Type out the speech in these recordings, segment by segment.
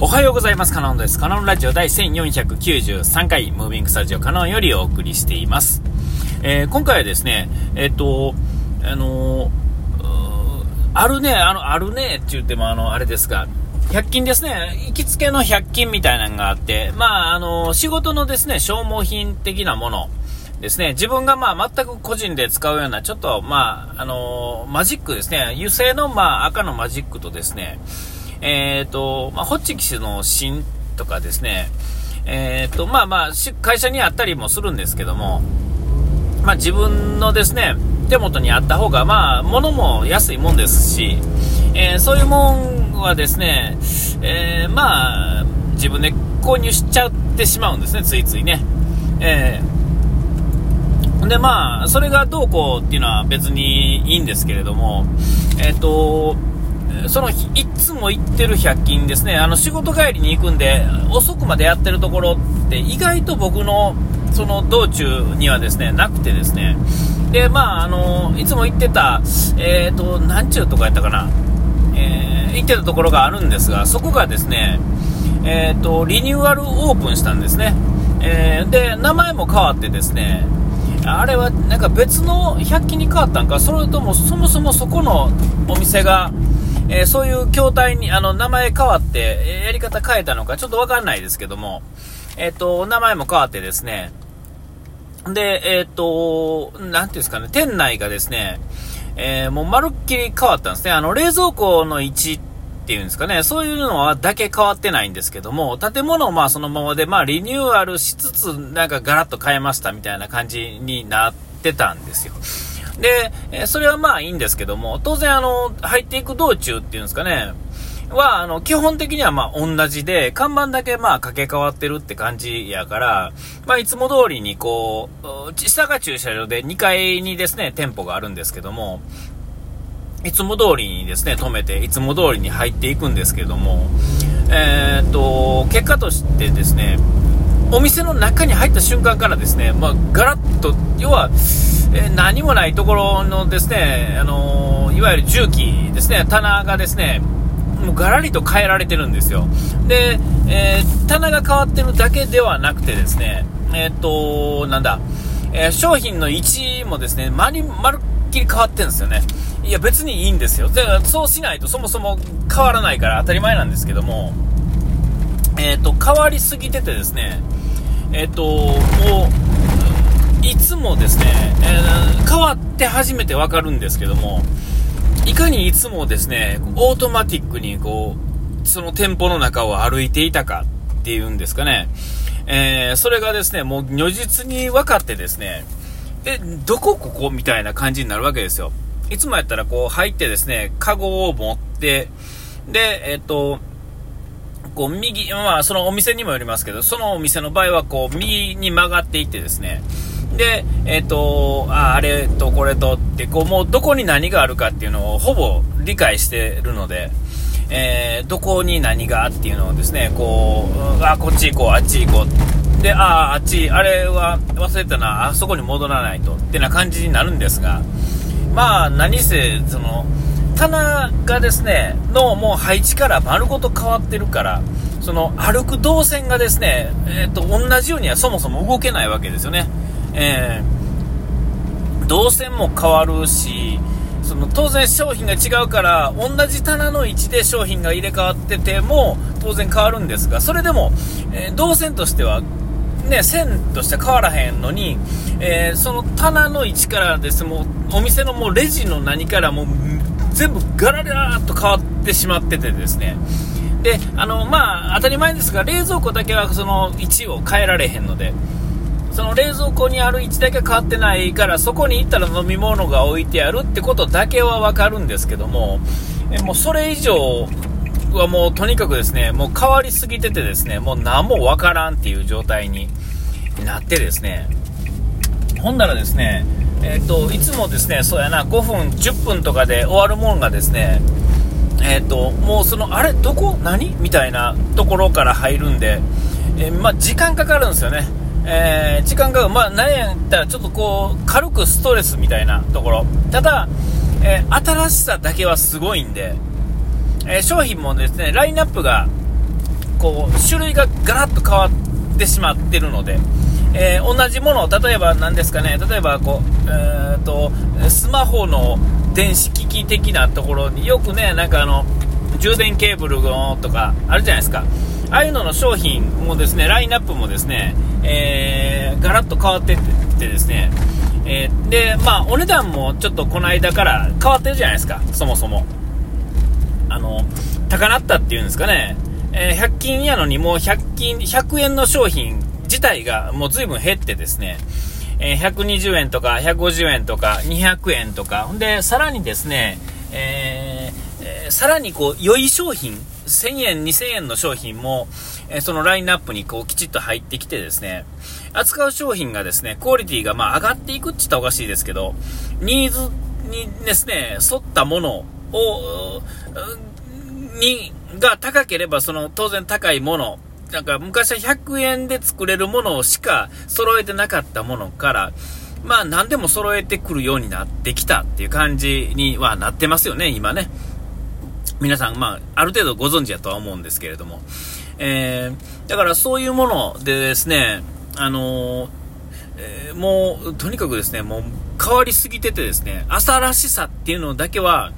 おはようございます。カノンです。カノンラジオ第1493回、ムービングスタジオカノンよりお送りしています。えー、今回はですね、えっ、と、あのー、あるね、あの、あるねって言っても、あの、あれですが、100均ですね、行きつけの100均みたいなのがあって、まあ、あの、仕事のですね、消耗品的なもの、ですね、自分がまあ全く個人で使うような、ちょっとまあ、あの、マジックですね、油性のまあ赤のマジックとですね、えっ、ー、と、まあ、ホッチキスの芯とかですね、えっ、ー、と、まあまあ、会社にあったりもするんですけども、まあ自分のですね、手元にあった方が、まあ、物も安いもんですし、えー、そういうもんはですね、えー、まあ、自分で購入しちゃってしまうんですね、ついついね。えーで、まあ、それがどうこうっていうのは別にいいんですけれども、えっ、と、そのいつも行ってる100均ですね、あの仕事帰りに行くんで、遅くまでやってるところって意外と僕のその道中にはですね、なくてですね、で、まあ、あの、いつも行ってた、えっ、ー、と、なんちゅうとこやったかな、えー、行ってたところがあるんですが、そこがですね、えっ、ー、と、リニューアルオープンしたんですね。えー、で、名前も変わってですね、あれはなんか別の100均に変わったんか、それともそもそもそこのお店が、えー、そういう筐体に、あの、名前変わって、やり方変えたのかちょっとわかんないですけども、えっ、ー、と、名前も変わってですね、で、えっ、と、なんていうんですかね、店内がですね、えもうまるっきり変わったんですね。あの、冷蔵庫の位置っていうんですかね、そういうのはだけ変わってないんですけども、建物をまあそのままで、まあリニューアルしつつ、なんかガラッと変えましたみたいな感じになってたんですよ。で、えそれはまあいいんですけども、当然あの、入っていく道中っていうんですかね、は、あの、基本的にはまあ同じで、看板だけまあ掛け替わってるって感じやから、まあいつも通りにこう、下が駐車場で2階にですね、店舗があるんですけども、いつも通りにですね、止めて、いつも通りに入っていくんですけども、えー、っと、結果としてですね、お店の中に入った瞬間からですね、まあ、ガラッと、要は、えー、何もないところのですね、あのー、いわゆる重機ですね、棚がですね、もうガラリと変えられてるんですよ。で、えー、棚が変わってるだけではなくてですね、えっと、なんだ、え商品の位置もですね、まり、まるっきり変わってるんですよね。いや、別にいいんですよ。だからそうしないとそもそも変わらないから当たり前なんですけども、えっ、ー、と、変わりすぎててですね、えっ、ー、と、もう、いつもですね、えー、変わって初めてわかるんですけども、いかにいつもですね、オートマティックにこう、その店舗の中を歩いていたかっていうんですかね、えー、それがですね、もう如実に分かってですね、え、どこここみたいな感じになるわけですよ。いつもやったらこう入ってですね、カゴを持って、で、えっ、と、こう右、まあそのお店にもよりますけど、そのお店の場合はこう右に曲がっていってですね、で、えっ、と、あ、あれとこれとって、こうもうどこに何があるかっていうのをほぼ理解してるので、えー、どこに何がっていうのをですね、こう、あ、こっち行こう、あっち行こう。で、あ、あっち、あれは忘れたな、あそこに戻らないと。ってな感じになるんですが、まあ、何せ、その、棚がですね、のもう配置から丸ごと変わってるから、その歩く動線がですね、えっ、と、同じようにはそもそも動けないわけですよね。えー、動線も変わるし、その当然商品が違うから同じ棚の位置で商品が入れ替わってても当然変わるんですがそれでも、えー、動線としてはね、線として変わらへんのに、えー、その棚の位置からですもうお店のもうレジの何からもう全部ガラガラっと変わってしまっててですね。であのまあ当たり前ですが冷蔵庫だけはその位置を変えられへんのでその冷蔵庫にある位置だけ変わってないからそこに行ったら飲み物が置いてあるってことだけは分かるんですけどもえもうそれ以上はもうとにかくですね、もう変わりすぎててですね、もう何もわからんっていう状態になってですね、ほんならですね、え、ー、と、いつもですね、そうやな、5分、10分とかで終わるもんがですね、え、ー、と、もうその、あれ、どこ？何？みたいなところから入るんで、えー、まあ、時間かかるんですよね。えー、時間が、まあ、何やったらちょっとこう、軽くストレスみたいなところ。ただ、えー、新しさだけはすごいんで、え、商品もですね、ラインナップが、こう、種類がガラッと変わってしまってるので、えー、同じもの、例えば何ですかね、例えばこう、えーと、スマホの電子機器的なところによくね、なんかあの、充電ケーブルのとかあるじゃないですか。ああいうのの商品もですね、ラインナップもですね、えー、ガラッと変わってってですね、えー、で、まあ、お値段もちょっとこの間から変わってるじゃないですか、そもそも。あの、高なったっていうんですかね、えー、100均やのにもう100均、100円の商品自体がもう随分減ってですね、えー、120円とか150円とか200円とか、で、さらにですね、えー、さらにこう、良い商品、1000円、2000円の商品も、えそのラインナップにこうきちっと入ってきてですね、扱う商品がですね、クオリティがまあ上がっていくって言ったらおかしいですけど、ニーズにですね、沿ったものを、に、が高ければ、その当然高いもの、なんか昔は100円で作れるものしか揃えてなかったものから、まあ何でも揃えてくるようになってきたっていう感じにはなってますよね、今ね。皆さん、まあ、ある程度ご存知だとは思うんですけれども。えー、だからそういうものでですね、あのー、えー、もう、とにかくですね、もう変わりすぎててですね、朝らしさっていうのだけは、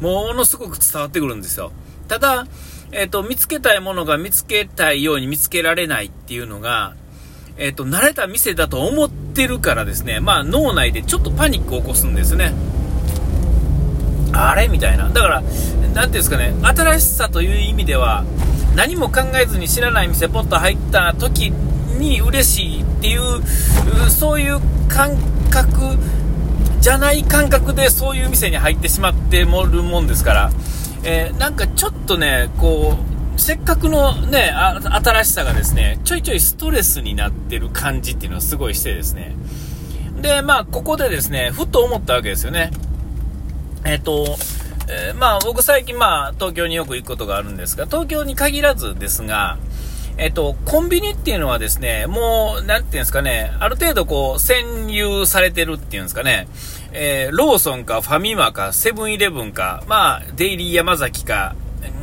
ものすごく伝わってくるんですよ。ただ、えっ、ー、と、見つけたいものが見つけたいように見つけられないっていうのが、えっ、ー、と、慣れた店だと思ってるからですね、まあ脳内でちょっとパニックを起こすんですね。あれ？みたいな。だから、なんていうんですかね、新しさという意味では、何も考えずに知らない店ポッと入った時に嬉しいっていう、そういう感覚じゃない感覚でそういう店に入ってしまってもるもんですから、えー、なんかちょっとね、こう、せっかくのね、新しさがですね、ちょいちょいストレスになってる感じっていうのをすごいしてですね。で、まあ、ここでですね、ふと思ったわけですよね。えっ、ー、と、えー、まあ、僕最近まあ、東京によく行くことがあるんですが、東京に限らずですが、えっと、コンビニっていうのはですね、もう、なんていうんですかね、ある程度こう、占有されてるっていうんですかね、えー、ローソンかファミマかセブンイレブンか、まあ、デイリー山崎か、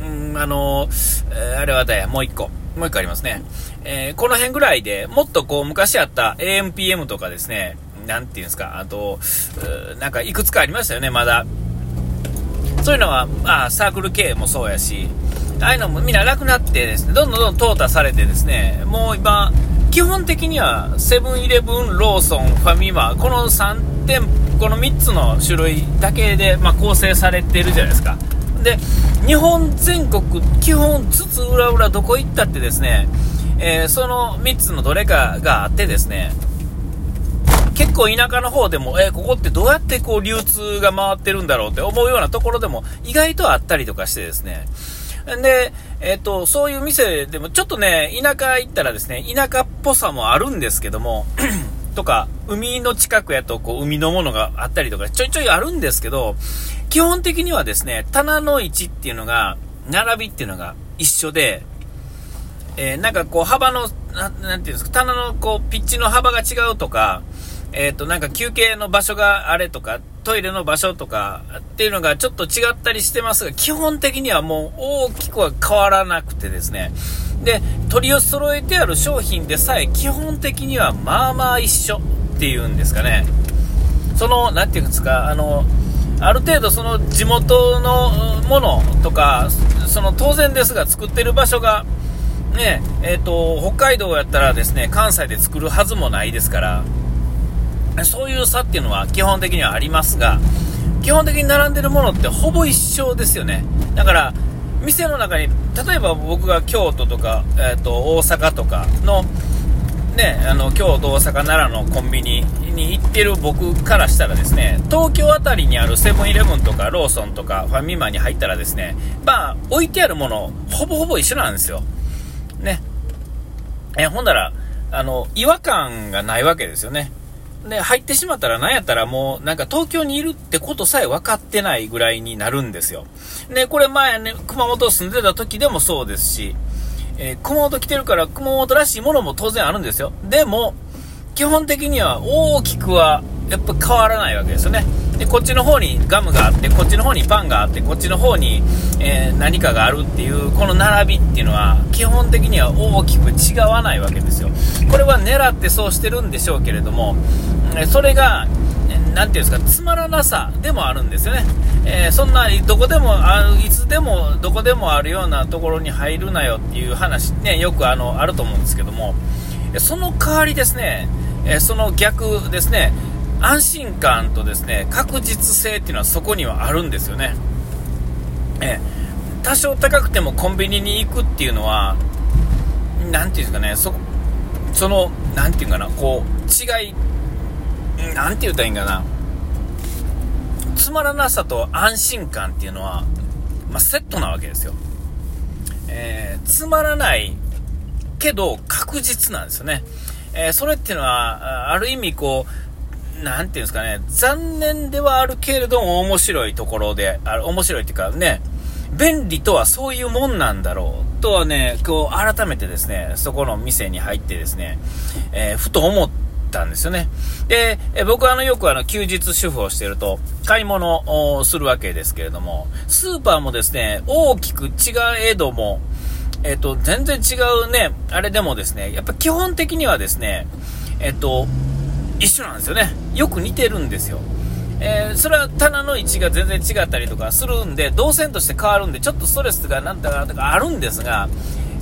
んあのー、あれはだや、もう一個。もう一個ありますね。えー、この辺ぐらいでもっとこう、昔あった AMPM とかですね、なんていうんですか、あと、なんかいくつかありましたよね、まだ。そういうのは、まあサークル系もそうやし、ああいうのもみんななくなってですね、どんどんどん淘汰されてですね、もう今、基本的にはセブンイレブン、ローソン、ファミマ、この3店舗、この3つの種類だけで、まあ、構成されてるじゃないですか。で、日本全国、基本つつ裏裏どこ行ったってですね、えー、その3つのどれかがあってですね、結構田舎の方でも、えー、ここってどうやってこう流通が回ってるんだろうって思うようなところでも意外とあったりとかしてですね。で、えっ、と、そういう店でもちょっとね、田舎行ったらですね、田舎っぽさもあるんですけども、とか、海の近くやとこう海のものがあったりとかちょいちょいあるんですけど、基本的にはですね、棚の位置っていうのが、並びっていうのが一緒で、えー、なんかこう幅の、なんていうんですか、棚のこうピッチの幅が違うとか、えっ、ー、と、なんか休憩の場所があれとか、トイレの場所とかっていうのがちょっと違ったりしてますが、基本的にはもう大きくは変わらなくてですね。で、取りを揃えてある商品でさえ基本的にはまあまあ一緒っていうんですかね。その、なんていうんですか、あの、ある程度その地元のものとか、その当然ですが作ってる場所が、ね、えっ、ー、と、北海道やったらですね、関西で作るはずもないですから、そういう差っていうのは基本的にはありますが、基本的に並んでるものってほぼ一緒ですよね。だから、店の中に、例えば僕が京都とか、えっ、ー、と、大阪とかの、ね、あの、京都、大阪、奈良のコンビニに行ってる僕からしたらですね、東京辺りにあるセブンイレブンとかローソンとかファミマに入ったらですね、まあ、置いてあるもの、ほぼほぼ一緒なんですよ。ね。え、ほんなら、あの、違和感がないわけですよね。ね、入ってしまったら何やったらもうなんか東京にいるってことさえ分かってないぐらいになるんですよ。で、これ前ね、熊本住んでた時でもそうですし、えー、熊本来てるから熊本らしいものも当然あるんですよ。でも、基本的には大きくはやっぱ変わらないわけですよね。で、こっちの方にガムがあって、こっちの方にパンがあって、こっちの方に、えー、何かがあるっていう、この並びっていうのは、基本的には大きく違わないわけですよ。これは狙ってそうしてるんでしょうけれども、それが、なんていうんですか、つまらなさでもあるんですよね。えー、そんな、どこでもあいつでも、どこでもあるようなところに入るなよっていう話ね、よくあの、あると思うんですけども、その代わりですね、え、その逆ですね、安心感とですね、確実性っていうのはそこにはあるんですよね。え、多少高くてもコンビニに行くっていうのは、なんていうんですかね、そ、その、なんていうかな、こう、違いなんて言ったらいいんかな。つまらなさと安心感っていうのは、まあ、セットなわけですよ。えー、つまらないけど確実なんですよね。えー、それっていうのは、ある意味こう、なんていうんですかね、残念ではあるけれども面白いところで、あ面白いっていうかね、便利とはそういうもんなんだろうとはね、こう改めてですね、そこの店に入ってですね、えー、ふと思っ、たんですよね。で、え僕はあのよくあの休日主婦をしてると買い物をするわけですけれども、スーパーもですね、大きく違えども、えっ、と、全然違うね、あれでもですね、やっぱ基本的にはですね、えっ、と、一緒なんですよね。よく似てるんですよ。えー、それは棚の位置が全然違ったりとかするんで、動線として変わるんで、ちょっとストレスがなんだかとかあるんですが、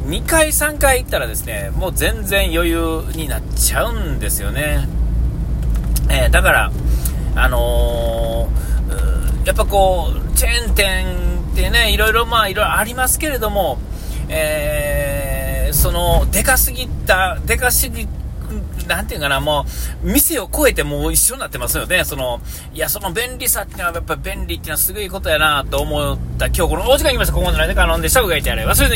2回、3回行ったらですね、もう全然余裕になっちゃうんですよね。えー、だから、あのー、やっぱこう、チェーン店ってね、いろいろまあ、いろいろありますけれども、えー、その、でかすぎた、でかすぎなんていうかな、もう、店を超えてもう一緒になってますよね。その、いや、その便利さっていうのは、やっぱ便利っていうのはすごいことやなと思った今日このお時間来ました。ここまでの間、カノンでした。うがいてやれ。忘れ